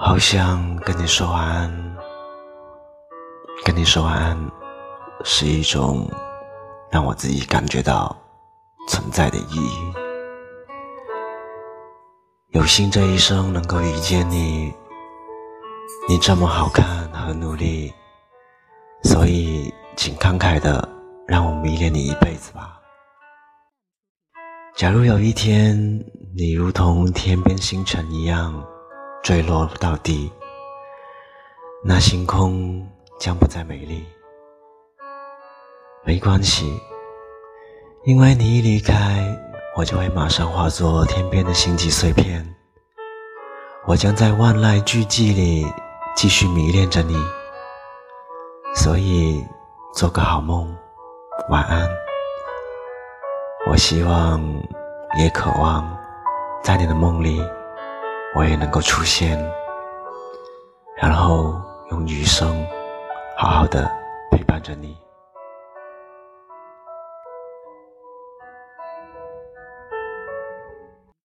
好想跟你说晚安，跟你说晚安是一种让我自己感觉到存在的意义。有幸这一生能够遇见你，你这么好看和努力，所以请慷慨的让我迷恋你一辈子吧。假如有一天你如同天边星辰一样坠落到地，那星空将不再美丽。没关系，因为你一离开，我就会马上化作天边的星际碎片。我将在万籁俱寂里继续迷恋着你，所以做个好梦，晚安。我希望，也渴望，在你的梦里，我也能够出现，然后用余生，好好的陪伴着你。